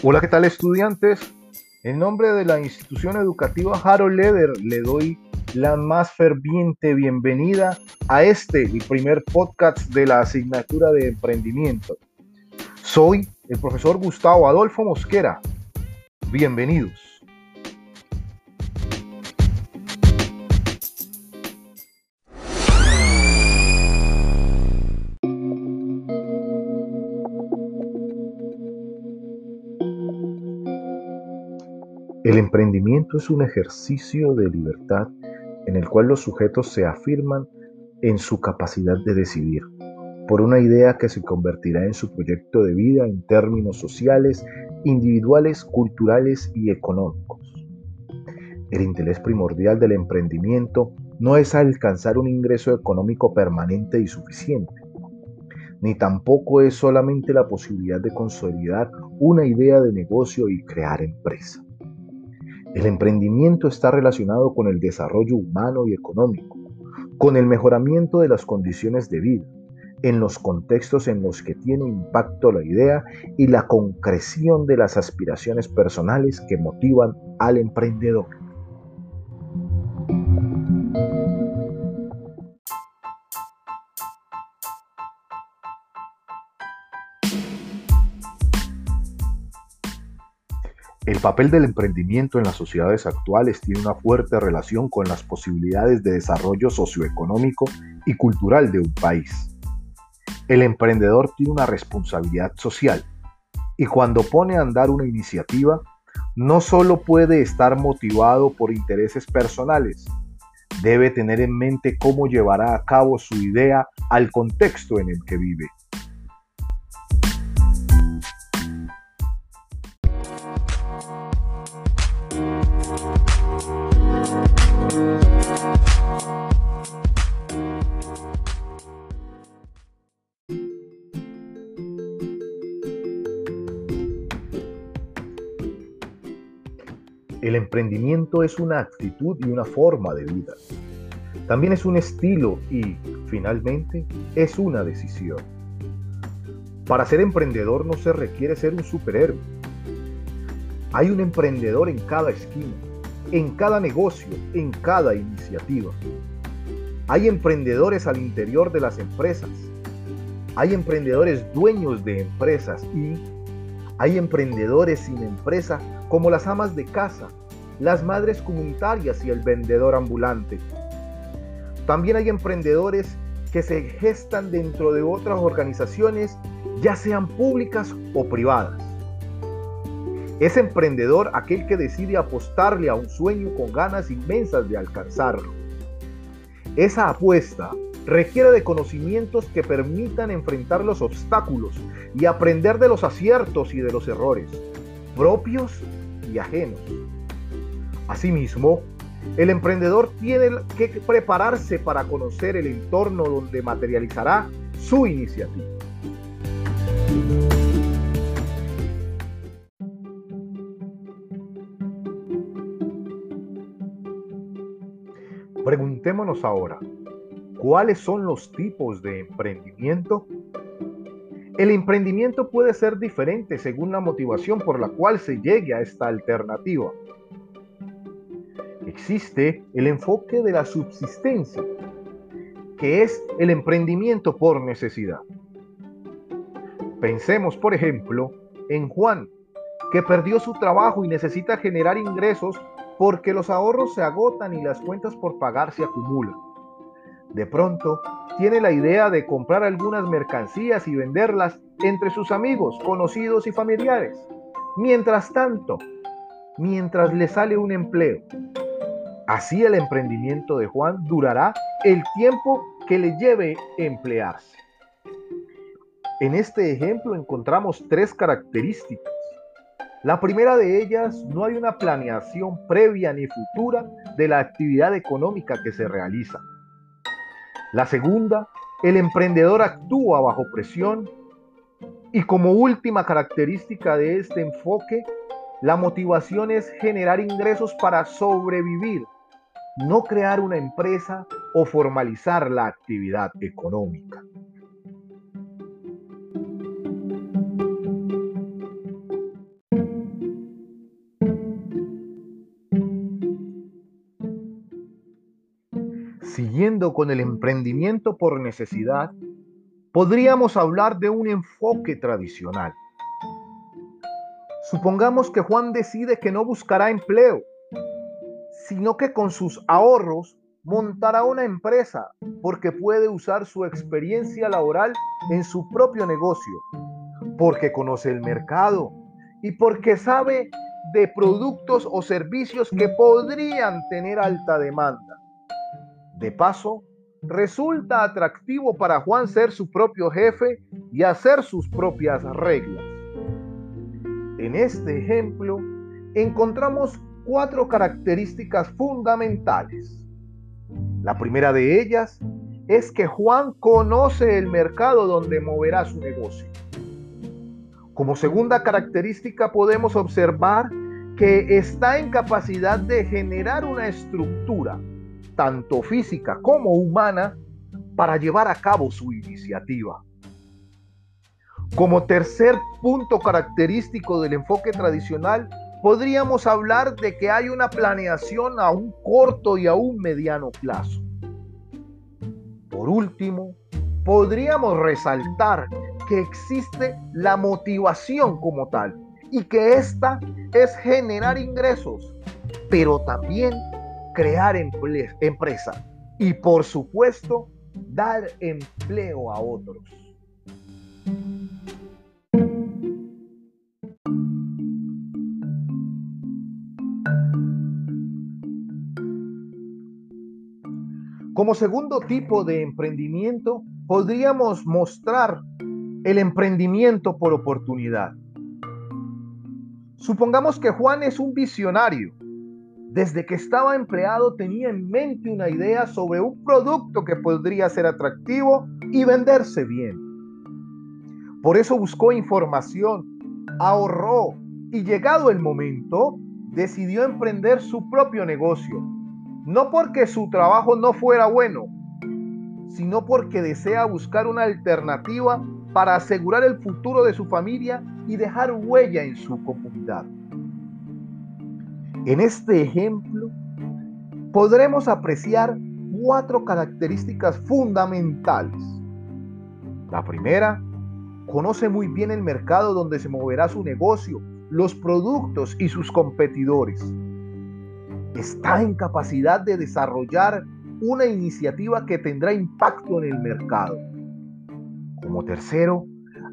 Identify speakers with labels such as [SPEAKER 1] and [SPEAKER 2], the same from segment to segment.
[SPEAKER 1] Hola, ¿qué tal estudiantes? En nombre de la institución educativa Harold Leder le doy la más ferviente bienvenida a este, primer podcast de la asignatura de emprendimiento. Soy el profesor Gustavo Adolfo Mosquera. Bienvenidos. El emprendimiento es un ejercicio de libertad en el cual los sujetos se afirman en su capacidad de decidir por una idea que se convertirá en su proyecto de vida en términos sociales, individuales, culturales y económicos. El interés primordial del emprendimiento no es alcanzar un ingreso económico permanente y suficiente, ni tampoco es solamente la posibilidad de consolidar una idea de negocio y crear empresa. El emprendimiento está relacionado con el desarrollo humano y económico, con el mejoramiento de las condiciones de vida, en los contextos en los que tiene impacto la idea y la concreción de las aspiraciones personales que motivan al emprendedor. El papel del emprendimiento en las sociedades actuales tiene una fuerte relación con las posibilidades de desarrollo socioeconómico y cultural de un país. El emprendedor tiene una responsabilidad social y cuando pone a andar una iniciativa, no solo puede estar motivado por intereses personales, debe tener en mente cómo llevará a cabo su idea al contexto en el que vive. Emprendimiento es una actitud y una forma de vida. También es un estilo y, finalmente, es una decisión. Para ser emprendedor no se requiere ser un superhéroe. Hay un emprendedor en cada esquina, en cada negocio, en cada iniciativa. Hay emprendedores al interior de las empresas. Hay emprendedores dueños de empresas y hay emprendedores sin empresa como las amas de casa, las madres comunitarias y el vendedor ambulante. También hay emprendedores que se gestan dentro de otras organizaciones, ya sean públicas o privadas. Es emprendedor aquel que decide apostarle a un sueño con ganas inmensas de alcanzarlo. Esa apuesta requiere de conocimientos que permitan enfrentar los obstáculos y aprender de los aciertos y de los errores, propios y ajenos. Asimismo, el emprendedor tiene que prepararse para conocer el entorno donde materializará su iniciativa. Preguntémonos ahora, ¿Cuáles son los tipos de emprendimiento? El emprendimiento puede ser diferente según la motivación por la cual se llegue a esta alternativa. Existe el enfoque de la subsistencia, que es el emprendimiento por necesidad. Pensemos, por ejemplo, en Juan, que perdió su trabajo y necesita generar ingresos porque los ahorros se agotan y las cuentas por pagar se acumulan. De pronto, tiene la idea de comprar algunas mercancías y venderlas entre sus amigos, conocidos y familiares. Mientras tanto, mientras le sale un empleo. Así el emprendimiento de Juan durará el tiempo que le lleve emplearse. En este ejemplo encontramos tres características. La primera de ellas, no hay una planeación previa ni futura de la actividad económica que se realiza. La segunda, el emprendedor actúa bajo presión. Y como última característica de este enfoque, la motivación es generar ingresos para sobrevivir, no crear una empresa o formalizar la actividad económica. Siguiendo con el emprendimiento por necesidad, podríamos hablar de un enfoque tradicional. Supongamos que Juan decide que no buscará empleo sino que con sus ahorros montará una empresa porque puede usar su experiencia laboral en su propio negocio, porque conoce el mercado y porque sabe de productos o servicios que podrían tener alta demanda. De paso, resulta atractivo para Juan ser su propio jefe y hacer sus propias reglas. En este ejemplo, encontramos cuatro características fundamentales. La primera de ellas es que Juan conoce el mercado donde moverá su negocio. Como segunda característica podemos observar que está en capacidad de generar una estructura tanto física como humana, para llevar a cabo su iniciativa. Como tercer punto característico del enfoque tradicional, podríamos hablar de que hay una planeación a un corto y a un mediano plazo. Por último, podríamos resaltar que existe la motivación como tal y que esta es generar ingresos, pero también crear empresa y por supuesto dar empleo a otros. Como segundo tipo de emprendimiento, podríamos mostrar el emprendimiento por oportunidad. Supongamos que Juan es un visionario desde que estaba empleado tenía en mente una idea sobre un producto que podría ser atractivo y venderse bien. Por eso buscó información, ahorró y llegado el momento, decidió emprender su propio negocio. No porque su trabajo no fuera bueno, sino porque desea buscar una alternativa para asegurar el futuro de su familia y dejar huella en su comunidad. En este ejemplo podremos apreciar cuatro características fundamentales. La primera, conoce muy bien el mercado donde se moverá su negocio, los productos y sus competidores. Está en capacidad de desarrollar una iniciativa que tendrá impacto en el mercado. Como tercero,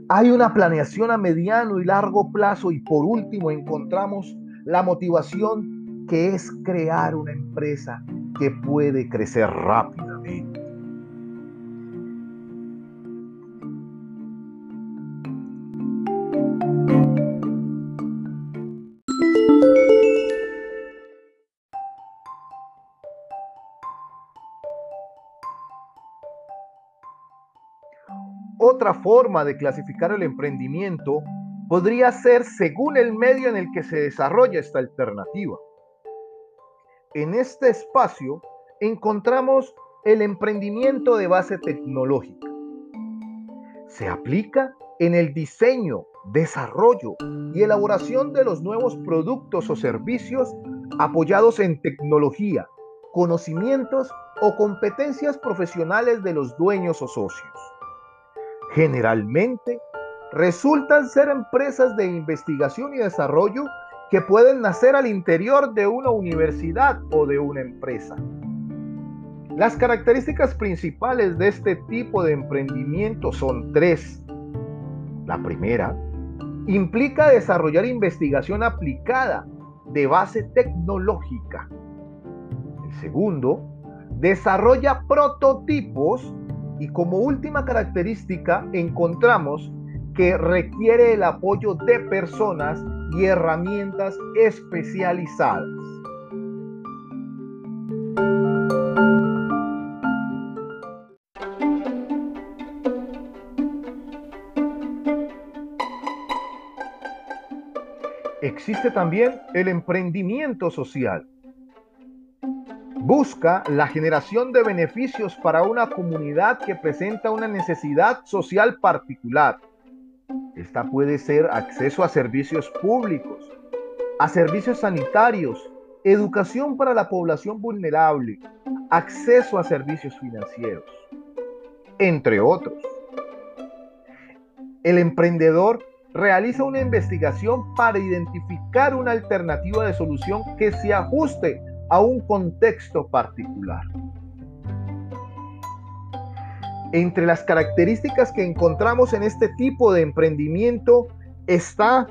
[SPEAKER 1] hay una planeación a mediano y largo plazo y por último encontramos la motivación que es crear una empresa que puede crecer rápidamente. Otra forma de clasificar el emprendimiento podría ser según el medio en el que se desarrolla esta alternativa. En este espacio encontramos el emprendimiento de base tecnológica. Se aplica en el diseño, desarrollo y elaboración de los nuevos productos o servicios apoyados en tecnología, conocimientos o competencias profesionales de los dueños o socios. Generalmente resultan ser empresas de investigación y desarrollo que pueden nacer al interior de una universidad o de una empresa. Las características principales de este tipo de emprendimiento son tres. La primera, implica desarrollar investigación aplicada de base tecnológica. El segundo, desarrolla prototipos y como última característica encontramos que requiere el apoyo de personas y herramientas especializadas. Existe también el emprendimiento social. Busca la generación de beneficios para una comunidad que presenta una necesidad social particular esta puede ser acceso a servicios públicos, a servicios sanitarios, educación para la población vulnerable, acceso a servicios financieros, entre otros. El emprendedor realiza una investigación para identificar una alternativa de solución que se ajuste a un contexto particular. Entre las características que encontramos en este tipo de emprendimiento está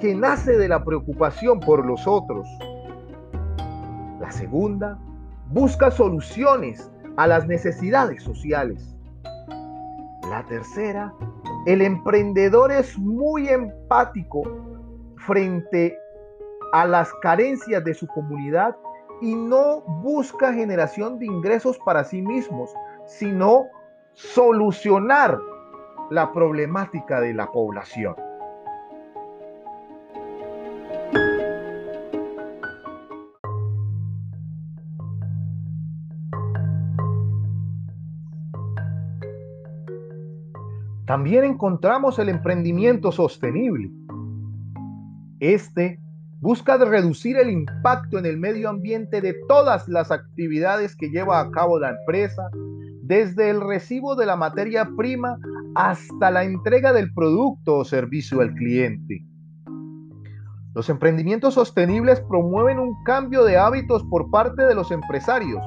[SPEAKER 1] que nace de la preocupación por los otros. La segunda, busca soluciones a las necesidades sociales. La tercera, el emprendedor es muy empático frente a las carencias de su comunidad y no busca generación de ingresos para sí mismos, sino solucionar la problemática de la población. También encontramos el emprendimiento sostenible. Este busca reducir el impacto en el medio ambiente de todas las actividades que lleva a cabo la empresa, desde el recibo de la materia prima hasta la entrega del producto o servicio al cliente. Los emprendimientos sostenibles promueven un cambio de hábitos por parte de los empresarios,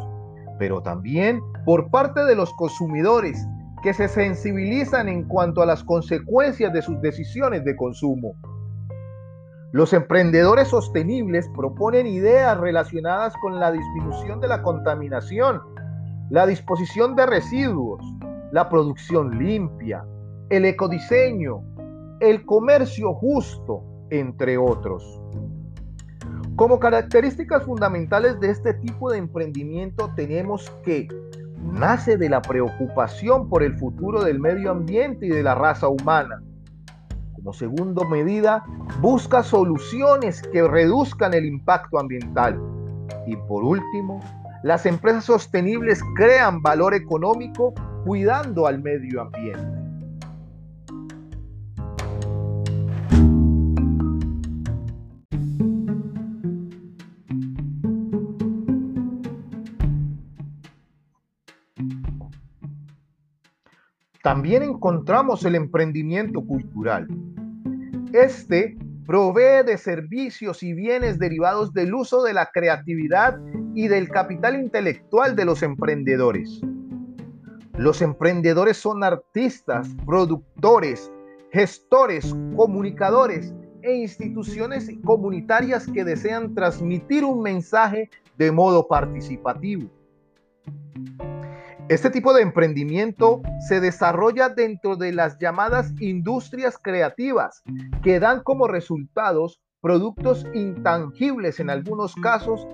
[SPEAKER 1] pero también por parte de los consumidores que se sensibilizan en cuanto a las consecuencias de sus decisiones de consumo. Los emprendedores sostenibles proponen ideas relacionadas con la disminución de la contaminación, la disposición de residuos, la producción limpia, el ecodiseño, el comercio justo, entre otros. Como características fundamentales de este tipo de emprendimiento tenemos que nace de la preocupación por el futuro del medio ambiente y de la raza humana. Como segunda medida, busca soluciones que reduzcan el impacto ambiental. Y por último, las empresas sostenibles crean valor económico cuidando al medio ambiente. También encontramos el emprendimiento cultural. Este provee de servicios y bienes derivados del uso de la creatividad y del capital intelectual de los emprendedores. Los emprendedores son artistas, productores, gestores, comunicadores e instituciones comunitarias que desean transmitir un mensaje de modo participativo. Este tipo de emprendimiento se desarrolla dentro de las llamadas industrias creativas, que dan como resultados productos intangibles en algunos casos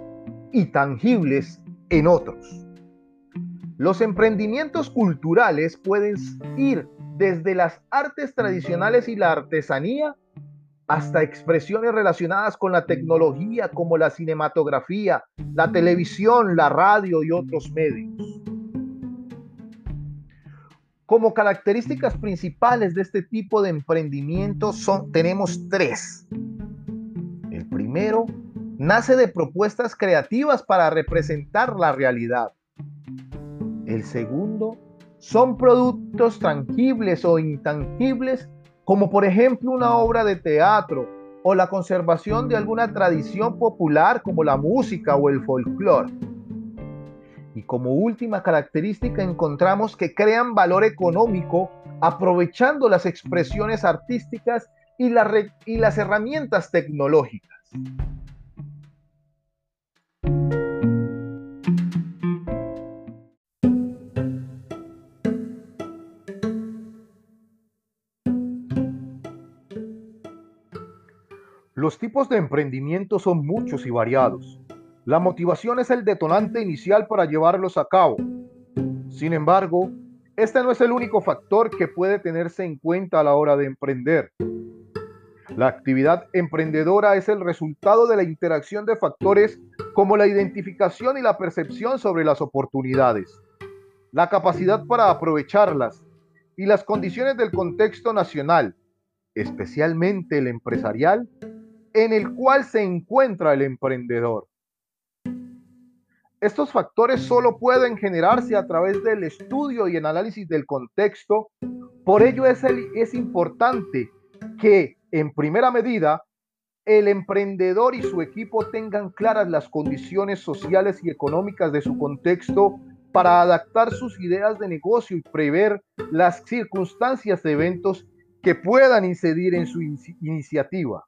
[SPEAKER 1] y tangibles en otros. Los emprendimientos culturales pueden ir desde las artes tradicionales y la artesanía hasta expresiones relacionadas con la tecnología como la cinematografía, la televisión, la radio y otros medios. Como características principales de este tipo de emprendimiento son, tenemos tres. El primero nace de propuestas creativas para representar la realidad. El segundo son productos tangibles o intangibles, como por ejemplo una obra de teatro o la conservación de alguna tradición popular como la música o el folclore. Y como última característica encontramos que crean valor económico aprovechando las expresiones artísticas y, las herramientas tecnológicas. Los tipos de emprendimiento son muchos y variados. La motivación es el detonante inicial para llevarlos a cabo. Sin embargo, este no es el único factor que puede tenerse en cuenta a la hora de emprender. La actividad emprendedora es el resultado de la interacción de factores como la identificación y la percepción sobre las oportunidades, la capacidad para aprovecharlas y las condiciones del contexto nacional, especialmente el empresarial, en el cual se encuentra el emprendedor. Estos factores solo pueden generarse a través del estudio y el análisis del contexto. Por ello es, es importante que en primera medida el emprendedor y su equipo tengan claras las condiciones sociales y económicas de su contexto para adaptar sus ideas de negocio y prever las circunstancias de eventos que puedan incidir en su iniciativa.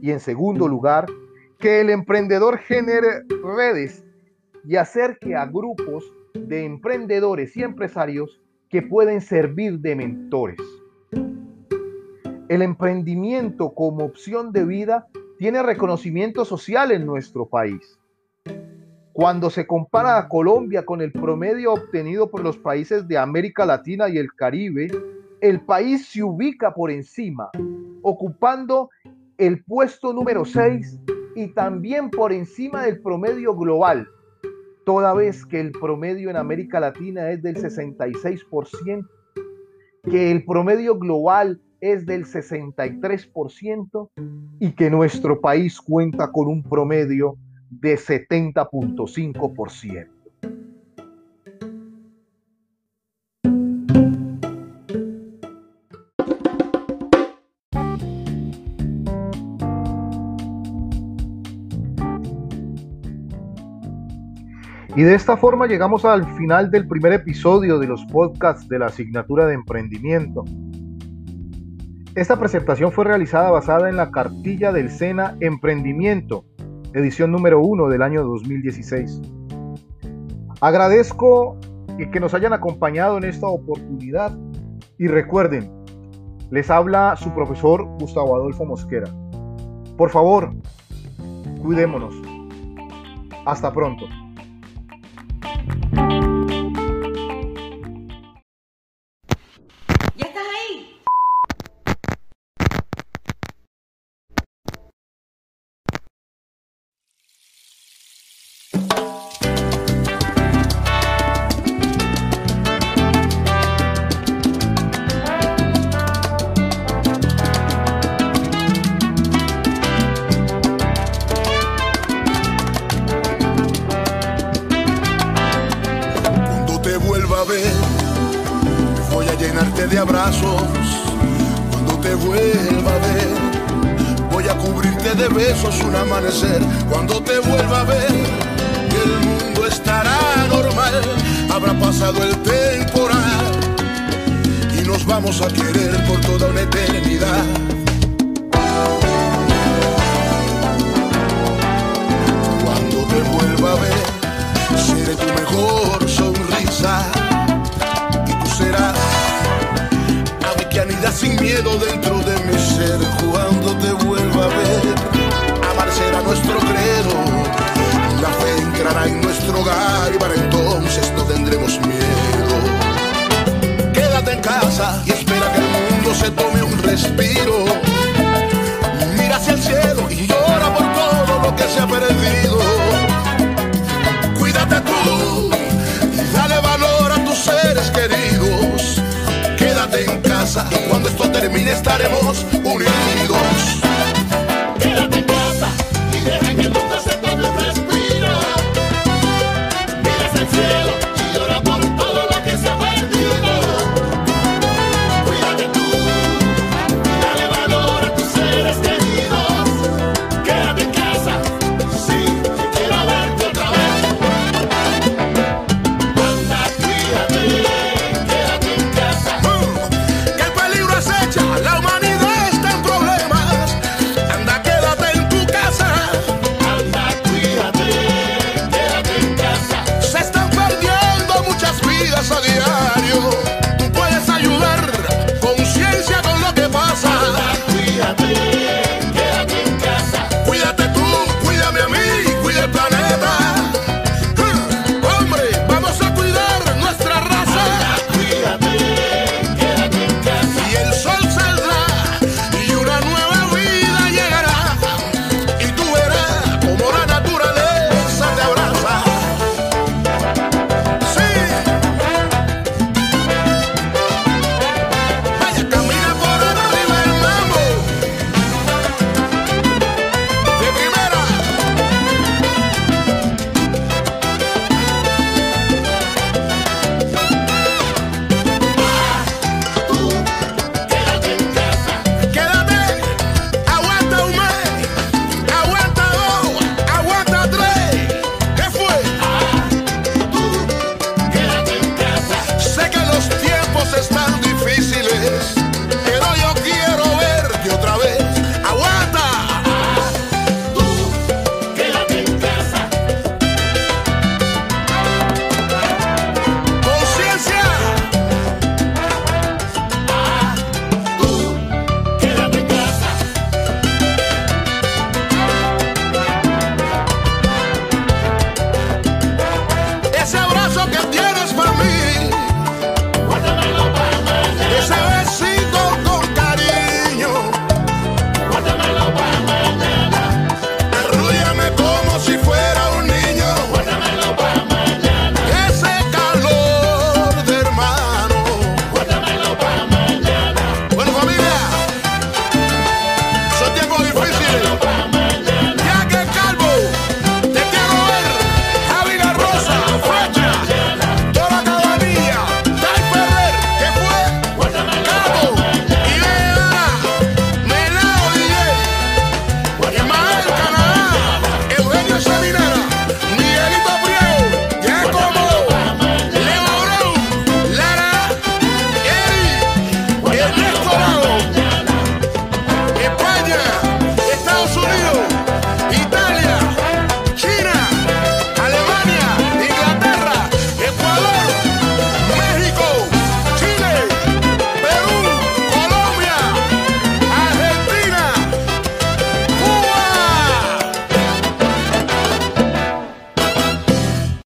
[SPEAKER 1] Y en segundo lugar, que el emprendedor genere redes y acerque a grupos de emprendedores y empresarios que pueden servir de mentores. El emprendimiento como opción de vida tiene reconocimiento social en nuestro país. Cuando se compara a Colombia con el promedio obtenido por los países de América Latina y el Caribe, el país se ubica por encima, ocupando el puesto número 6 y también por encima del promedio global, toda vez que el promedio en América Latina es del 66%, que el promedio global es del 63% y que nuestro país cuenta con un promedio de 70.5%. Y de esta forma llegamos al final del primer episodio de los podcasts de la asignatura de emprendimiento. Esta presentación fue realizada basada en la cartilla del SENA Emprendimiento, edición número 1 del año 2016. Agradezco que nos hayan acompañado en esta oportunidad y recuerden, les habla su profesor Gustavo Adolfo Mosquera. Por favor, cuidémonos. Hasta pronto.
[SPEAKER 2] Querer por toda una eternidad. Cuando te vuelva a ver, seré tu mejor sonrisa y tú serás sin miedo dentro de mi ser cuando te vuelva a ver. Amar será nuestro credo, la fe entrará en nuestro hogar y para entonces no tendremos miedo. Quédate en casa y mundo se tome un respiro. Mira hacia el cielo y llora por todo lo que se ha perdido. Cuídate tú y dale valor a tus seres queridos. Quédate en casa cuando esto termine estaremos unidos.